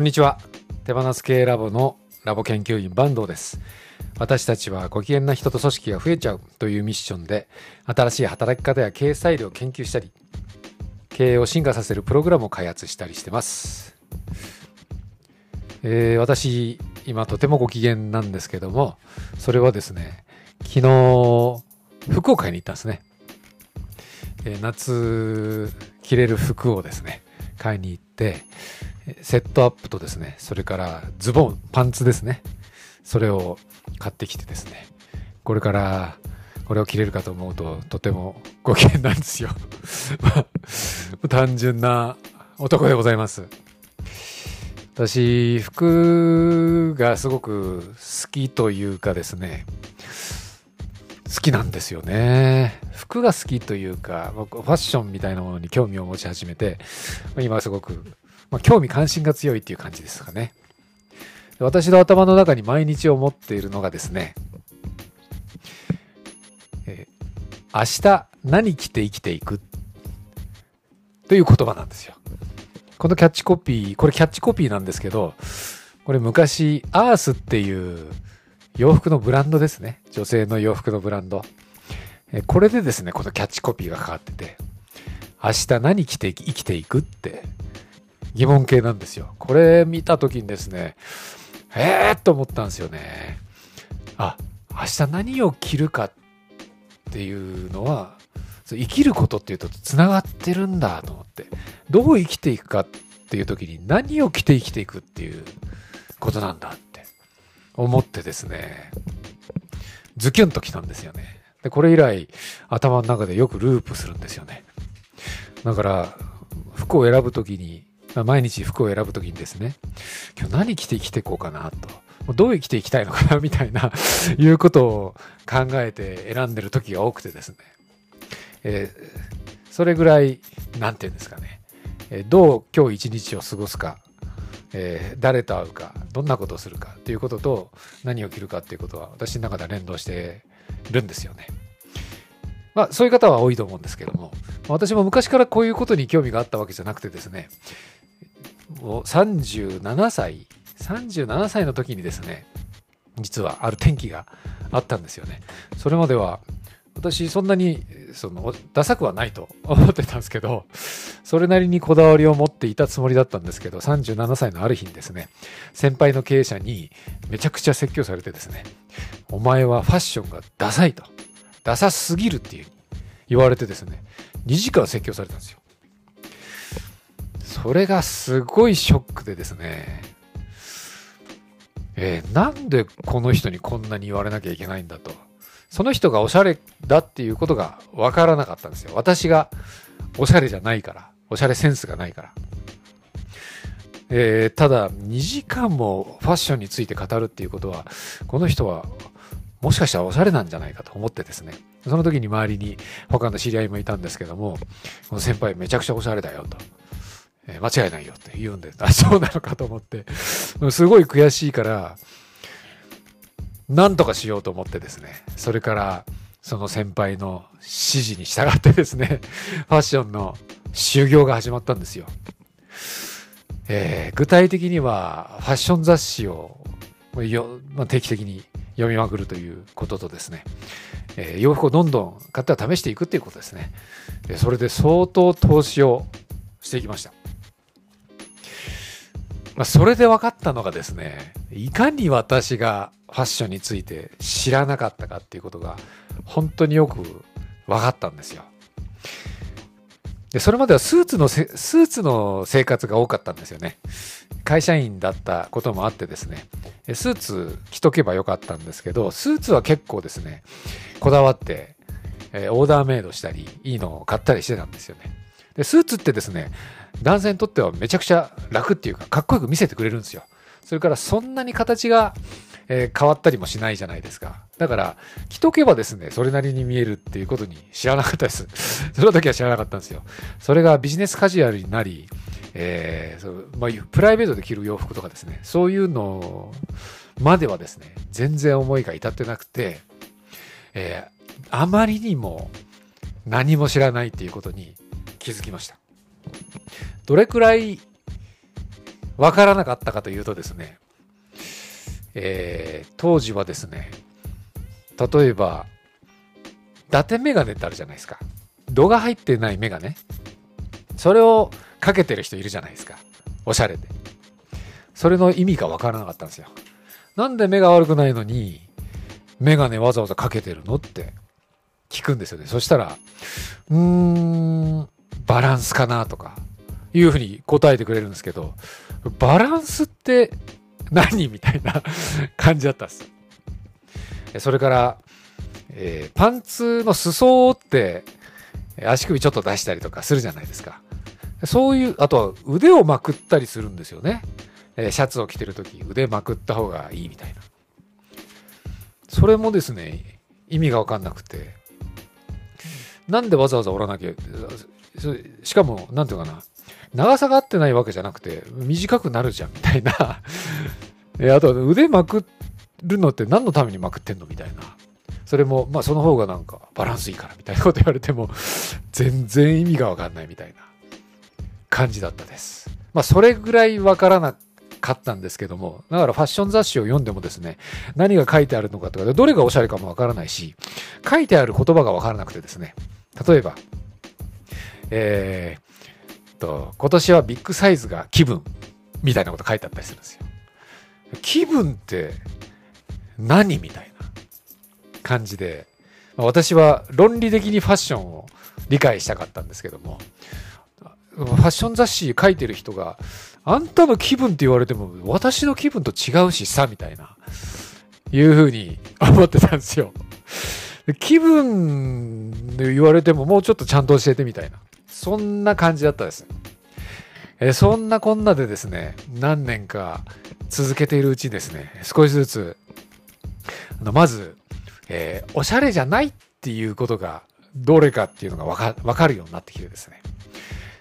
こんにちは。手放す系ラボのラボ研究員坂東です。私たちはご機嫌な人と組織が増えちゃうというミッションで、新しい働き方や経営スタイルを研究したり、経営を進化させるプログラムを開発したりしてます。えー私、今とてもご機嫌なんですけども、それはですね、昨日、福岡に行ったんですね。えー夏着れる服をですね、買いに行って、セットアップとですね、それからズボン、パンツですね。それを買ってきてですね、これからこれを着れるかと思うととてもご機嫌なんですよ。ま単純な男でございます。私、服がすごく好きというかですね、好きなんですよね。服が好きというか、僕ファッションみたいなものに興味を持ち始めて、今すごく、まあ、興味関心が強いっていう感じですかね。私の頭の中に毎日思っているのがですね、えー明日何着て生きていく？という言葉なんですよ。このキャッチコピー、これキャッチコピーなんですけど、これ昔、アースっていう洋服のブランドですね。女性の洋服のブランド。えこれでですね、このキャッチコピーがかかってて、明日何着て生きていくって疑問形なんですよ。これ見た時にですね、えーっと思ったんですよね。あ、明日何を着るかっていうのは、生きることっていうと繋がってるんだと思って、どう生きていくかっていう時に何を着て生きていくっていうことなんだって思ってですね、ズキュンときたんですよね。で、これ以来頭の中でよくループするんですよね。だから、服を選ぶときに、毎日服を選ぶときにですね、今日何着て生きていこうかなと。どう生きていきたいのかなみたいな、いうことを考えて選んでる時が多くてですね。えーそれぐらい、なんていうんですかね。えーどう今日一日を過ごすか、えー誰と会うか、どんなことをするかっていうことと、何を着るかっていうことは、私の中では連動してるんですよね。まあ、そういう方は多いと思うんですけども、私も昔からこういうことに興味があったわけじゃなくてですね、もう37歳、37歳の時にですね、実はある転機があったんですよね。それまでは、私そんなにそのダサくはないと思ってたんですけど、それなりにこだわりを持っていたつもりだったんですけど、37歳のある日にですね、先輩の経営者にめちゃくちゃ説教されてですね、お前はファッションがダサいと、ダサすぎるっていう言われてですね、2時間説教されたんですよ。それがすごいショックでですね、えーなんでこの人にこんなに言われなきゃいけないんだと。その人がおしゃれだっていうことがわからなかったんですよ。私がおしゃれじゃないから。おしゃれセンスがないから。えーただ、2時間もファッションについて語るっていうことは、この人はもしかしたらおしゃれなんじゃないかと思ってですね。その時に周りに他の知り合いもいたんですけども、この先輩めちゃくちゃおしゃれだよと。え間違いないよって言うんで、あ、そうなのかと思って、すごい悔しいから、なんとかしようと思ってですね、それから、その先輩の指示に従ってですね、ファッションの修行が始まったんですよ。えー具体的には、ファッション雑誌をよ、まあ、定期的に読みまくるということとですね、えー洋服をどんどん買っては試していくっていうことですね。それで相当投資をしていきました。まあ、それで分かったのがですね、いかに私がファッションについて知らなかったかっていうことが本当によく分かったんですよ。で、それまではスーツの、スーツの生活が多かったんですよね。会社員だったこともあってですね、スーツ着とけばよかったんですけど、スーツは結構ですね、こだわって、えオーダーメイドしたり、いいのを買ったりしてたんですよね。で、スーツってですね、男性にとってはめちゃくちゃ楽っていうか、かっこよく見せてくれるんですよ。それからそんなに形が、えー変わったりもしないじゃないですか。だから、着とけばですね、それなりに見えるっていうことに知らなかったです。その時は知らなかったんですよ。それがビジネスカジュアルになり、えーそうまあ、プライベートで着る洋服とかですね、そういうのまではですね、全然思いが至ってなくて、えーあまりにも何も知らないっていうことに気づきました。どれくらいわからなかったかというとですね、えー、当時はですね、例えば、伊達メガネってあるじゃないですか。度が入ってないメガネ。それをかけてる人いるじゃないですか。おしゃれで。それの意味がわからなかったんですよ。なんで目が悪くないのに、メガネわざわざかけてるのって聞くんですよね。そしたら、うーん、バランスかなとか、いうふうに答えてくれるんですけど、バランスって何みたいな感じだったんです。それから、えー、パンツの裾を折って足首ちょっと出したりとかするじゃないですか。そういう、あとは腕をまくったりするんですよね。えシャツを着てる時腕まくった方がいいみたいな。それもですね、意味がわかんなくて、なんでわざわざ折らなきゃ、しかも、なんていうかな、長さが合ってないわけじゃなくて、短くなるじゃんみたいな。あと腕まくるのって何のためにまくってんのみたいな。それも、まあその方がなんかバランスいいからみたいなこと言われても、全然意味がわかんないみたいな感じだったです。まあそれぐらいわからなかったんですけども、だからファッション雑誌を読んでもですね、何が書いてあるのかとか、どれがおしゃれかもわからないし、書いてある言葉がわからなくてですね、例えば、えー、と、今年はビッグサイズが気分みたいなこと書いてあったりするんですよ。気分って何みたいな感じで、ま、私は論理的にファッションを理解したかったんですけども、ファッション雑誌書いてる人が、あんたの気分って言われても、私の気分と違うしさ、みたいな、いうふうに思ってたんですよ。気分で言われても、もうちょっとちゃんと教えてみたいな。そんな感じだったです。えそんなこんなでですね、何年か続けているうちですね、少しずつ、あのまず、えー、おしゃれじゃないっていうことがどれかっていうのがわかわかるようになってきてですね。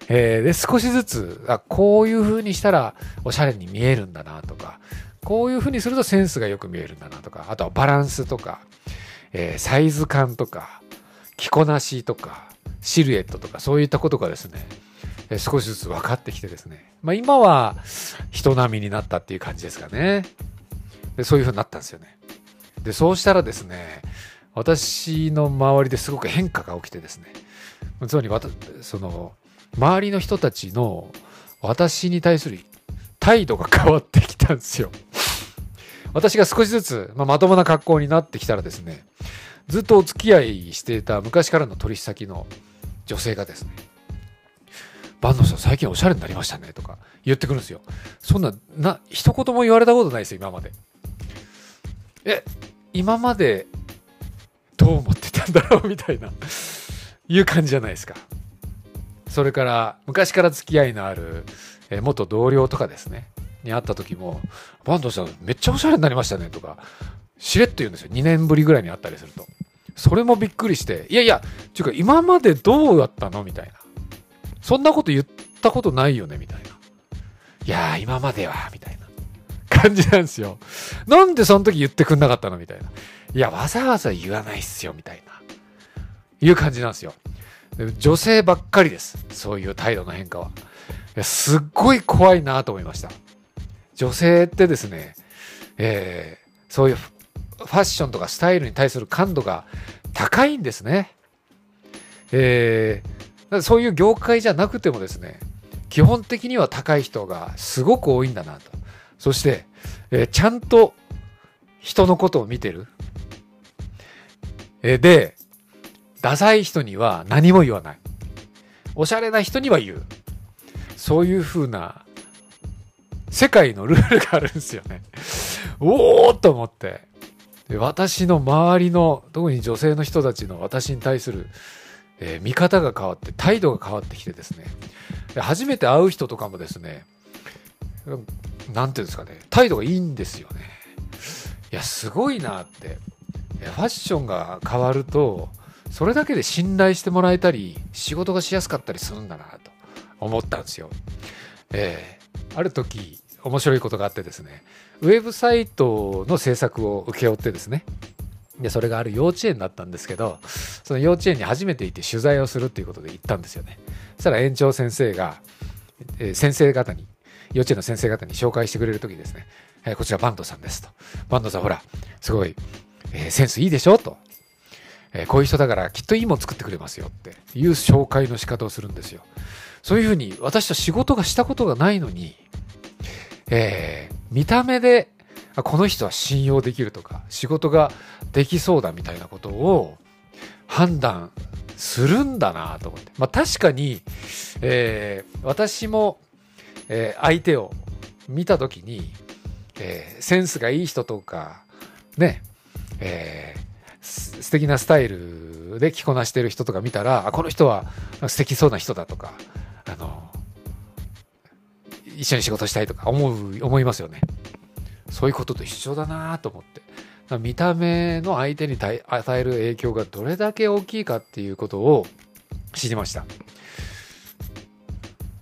えー、で、少しずつ、あ、こういう風にしたらおしゃれに見えるんだなとか、こういう風にするとセンスがよく見えるんだなとか、あとはバランスとか、えー、サイズ感とか、着こなしとか、シルエットとか、そういったことがですね、少しずつ分かってきてですね、まあ今は人並みになったっていう感じですかね。でそういう風になったんですよね。で、そうしたらですね、私の周りですごく変化が起きてですね、つまりその、周りの人たちの私に対する態度が変わってきたんですよ。私が少しずつ、まあ、まともな格好になってきたらですね、ずっとお付き合いしていた昔からの取引先の女性がですね、坂東さん最近おしゃれになりましたねとか言ってくるんですよ。そんな、な、一言も言われたことないですよ、今まで。え、今までどう思ってたんだろう？みたいな、いう感じじゃないですか。それから昔から付き合いのある、え元同僚とかですね、に会った時も、バンドさんめっちゃおしゃれになりましたねとか、しれっと言うんですよ。2年ぶりぐらいに会ったりすると。それもびっくりして、いやいや、ちゅうか今までどうだったの？みたいな。そんなこと言ったことないよね？みたいな。いやー、今までは、みたいな感じなんですよ。なんでその時言ってくんなかったの？みたいな。いや、わざわざ言わないっすよ、みたいな。いう感じなんですよ。女性ばっかりです。そういう態度の変化は。いやすっごい怖いなと思いました。女性ってですね、えー、そういうファッションとかスタイルに対する感度が高いんですね。えー、そういう業界じゃなくてもですね、基本的には高い人がすごく多いんだなと。そして、えー、ちゃんと人のことを見てる。えー、で、ダサい人には何も言わない。おしゃれな人には言う。そういう風な世界のルールがあるんですよね。おーっと思って。私の周りの、特に女性の人たちの私に対する、えー、見方が変わって、態度が変わってきてですね。初めて会う人とかもですね、なんていうんですかね、態度がいいんですよね。いや、すごいなって。ファッションが変わると、それだけで信頼してもらえたり仕事がしやすかったりするんだなと思ったんですよ。えー、ある時面白いことがあってですねウェブサイトの制作を請け負ってですねでそれがある幼稚園だったんですけどその幼稚園に初めて行って取材をするっていうことで行ったんですよねそしたら園長先生が、えー、先生方に幼稚園の先生方に紹介してくれるときですね、えー、こちらバンドさんですと。バンドさんほら、すごい、えー、センスいいでしょと。えー、こういう人だからきっといいもん作ってくれますよっていう紹介の仕方をするんですよ。そういうふうに私と仕事がしたことがないのに、えー、見た目でこの人は信用できるとか仕事ができそうだみたいなことを判断するんだなと思って。まあ確かに、えー、私も、えー、相手を見た時に、えー、センスがいい人とか、ね、えー、素敵なスタイルで着こなしてる人とか見たら、この人は素敵そうな人だとか、あの、一緒に仕事したいとか思う、思いますよね。そういうことと一緒だなと思って。見た目の相手に与える影響がどれだけ大きいかっていうことを知りました。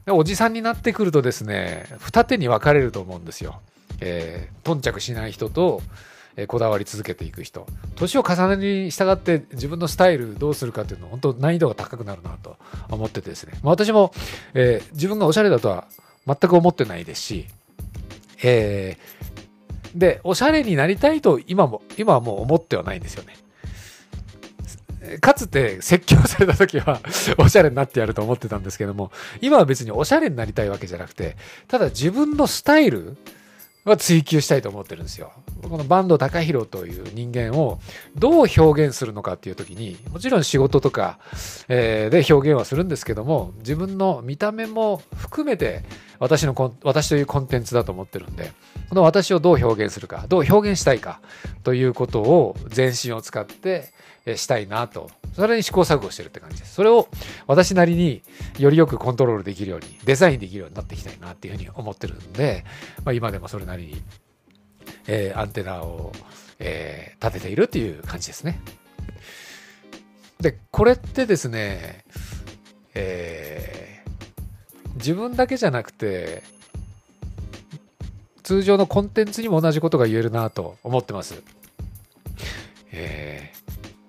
おじさんになってくるとですね、二手に分かれると思うんですよ。えー、頓着しない人と、えー、こだわり続けていく人。年を重ねに従って自分のスタイルどうするかっていうのは本当難易度が高くなるなと思っててですね。まあ、私も、えー、自分がおしゃれだとは全く思ってないですし、えー、で、おしゃれになりたいと今も、今はもう思ってはないんですよね。かつて説教された時は おしゃれになってやると思ってたんですけども、今は別におしゃれになりたいわけじゃなくて、ただ自分のスタイルは追求したいと思ってるんですよ。この坂東隆弘という人間をどう表現するのかっていう時に、もちろん仕事とか、え、で表現はするんですけども、自分の見た目も含めて私の私というコンテンツだと思ってるんで、この私をどう表現するか、どう表現したいかということを全身を使ってしたいなと、それに試行錯誤してるって感じです。それを私なりによりよくコントロールできるように、デザインできるようになっていきたいなっていうふうに思ってるんで、まあ、今でもそれなりに、えー、アンテナを、えー、立てているっていう感じですね。で、これってですね、えー、自分だけじゃなくて、通常のコンテンツにも同じことが言えるなと思ってます。え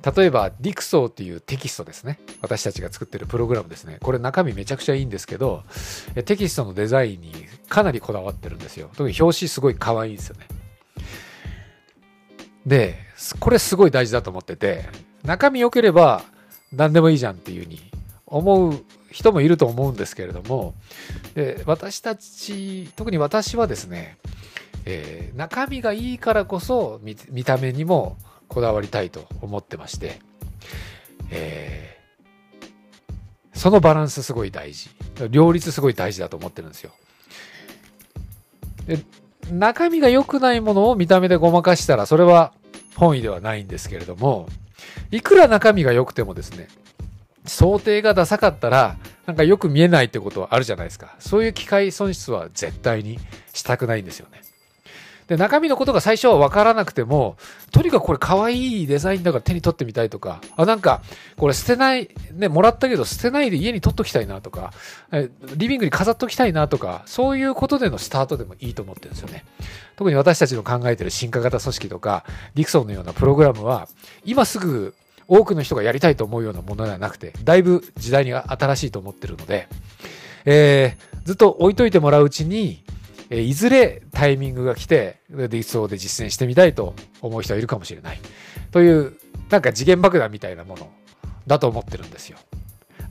ー、例えば、ディクソーっていうテキストですね。私たちが作ってるプログラムですね。これ中身めちゃくちゃいいんですけど、テキストのデザインにかなりこだわってるんですよ。特に表紙すごい可愛いんですよね。で、これすごい大事だと思ってて、中身良ければ何でもいいじゃんっていうふうに思う人もいると思うんですけれども、で私たち、特に私はですね、えー、中身がいいからこそ見見た目にもこだわりたいと思ってまして、えー、そのバランスすごい大事。両立すごい大事だと思ってるんですよ。で中身が良くないものを見た目でごまかしたら、それは本意ではないんですけれども、いくら中身が良くてもですね、想定がダサかったら、なんかよく見えないってことはあるじゃないですか。そういう機械損失は絶対にしたくないんですよね。で、中身のことが最初は分からなくても、とにかくこれ可愛いデザインだから手に取ってみたいとか、あ、なんか、これ捨てない、ね、もらったけど捨てないで家に取っときたいなとか、リビングに飾っときたいなとか、そういうことでのスタートでもいいと思ってるんですよね。特に私たちの考えてる進化型組織とか、リクソンのようなプログラムは、今すぐ多くの人がやりたいと思うようなものではなくて、だいぶ時代に新しいと思ってるので、えー、ずっと置いといてもらううちに、えいずれタイミングが来て、理想で実践してみたいと思う人はいるかもしれない。という、なんか次元爆弾みたいなものだと思ってるんですよ。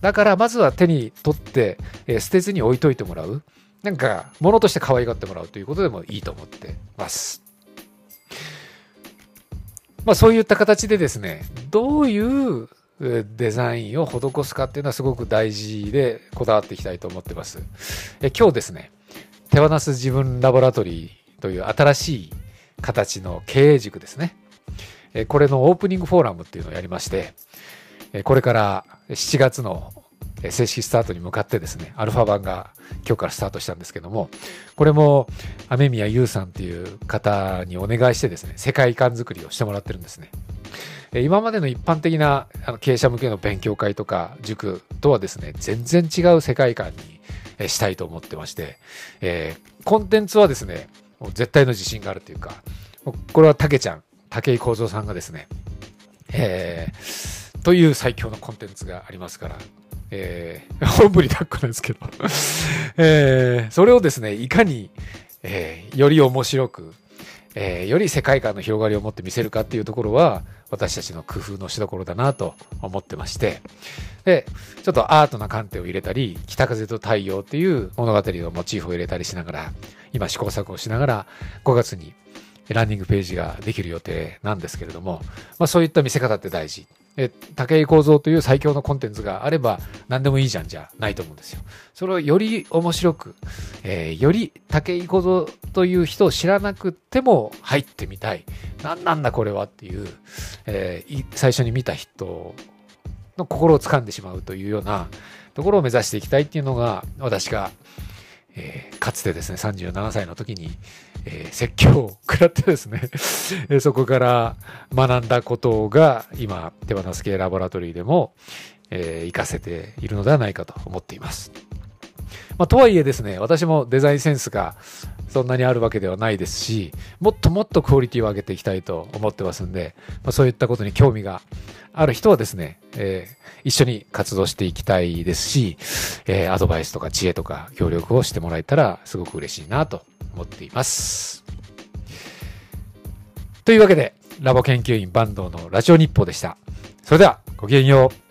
だからまずは手に取って、え捨てずに置いといてもらう。なんか、物として可愛がってもらうということでもいいと思ってます。まあそういった形でですね、どういうデザインを施すかっていうのはすごく大事でこだわっていきたいと思ってます。え今日ですね、手放す自分ラボラトリーという新しい形の経営塾ですね。これのオープニングフォーラムっていうのをやりまして、これから7月の正式スタートに向かってですね、アルファ版が今日からスタートしたんですけども、これも雨宮優さんっていう方にお願いしてですね、世界観づくりをしてもらってるんですね。今までの一般的な経営者向けの勉強会とか塾とはですね、全然違う世界観にしたいと思ってまして、えー、コンテンツはですね、もう絶対の自信があるというか、これはたけちゃん、武井幸三さんがですね、えー、という最強のコンテンツがありますから、えー、おんぶに抱っこなんですけど えー、それをですね、いかに、えー、より面白く、えー、より世界観の広がりを持って見せるかっていうところは、私たちの工夫のしどころだなと思ってまして、で、ちょっとアートな観点を入れたり、北風と太陽っていう物語のモチーフを入れたりしながら、今試行錯誤しながら、5月にランニングページができる予定なんですけれども、まあそういった見せ方って大事。え、武井構造という最強のコンテンツがあれば何でもいいじゃんじゃないと思うんですよ。それをより面白く、えー、より武井構造という人を知らなくても入ってみたい。何なんだこれはっていう、えー、最初に見た人の心を掴んでしまうというようなところを目指していきたいっていうのが私が、えー、かつてですね37歳の時に、えー、説教を食らってですね そこから学んだことが今手放す系ラボラトリーでも、えー、活かせているのではないかと思っています。まあ、とはいえですね、私もデザインセンスがそんなにあるわけではないですし、もっともっとクオリティを上げていきたいと思ってますんで、まあ、そういったことに興味がある人はですね、えー、一緒に活動していきたいですし、えー、アドバイスとか知恵とか協力をしてもらえたらすごく嬉しいなと思っています。というわけで、ラボ研究員坂東のラジオ日報でした。それでは、ごきげんよう。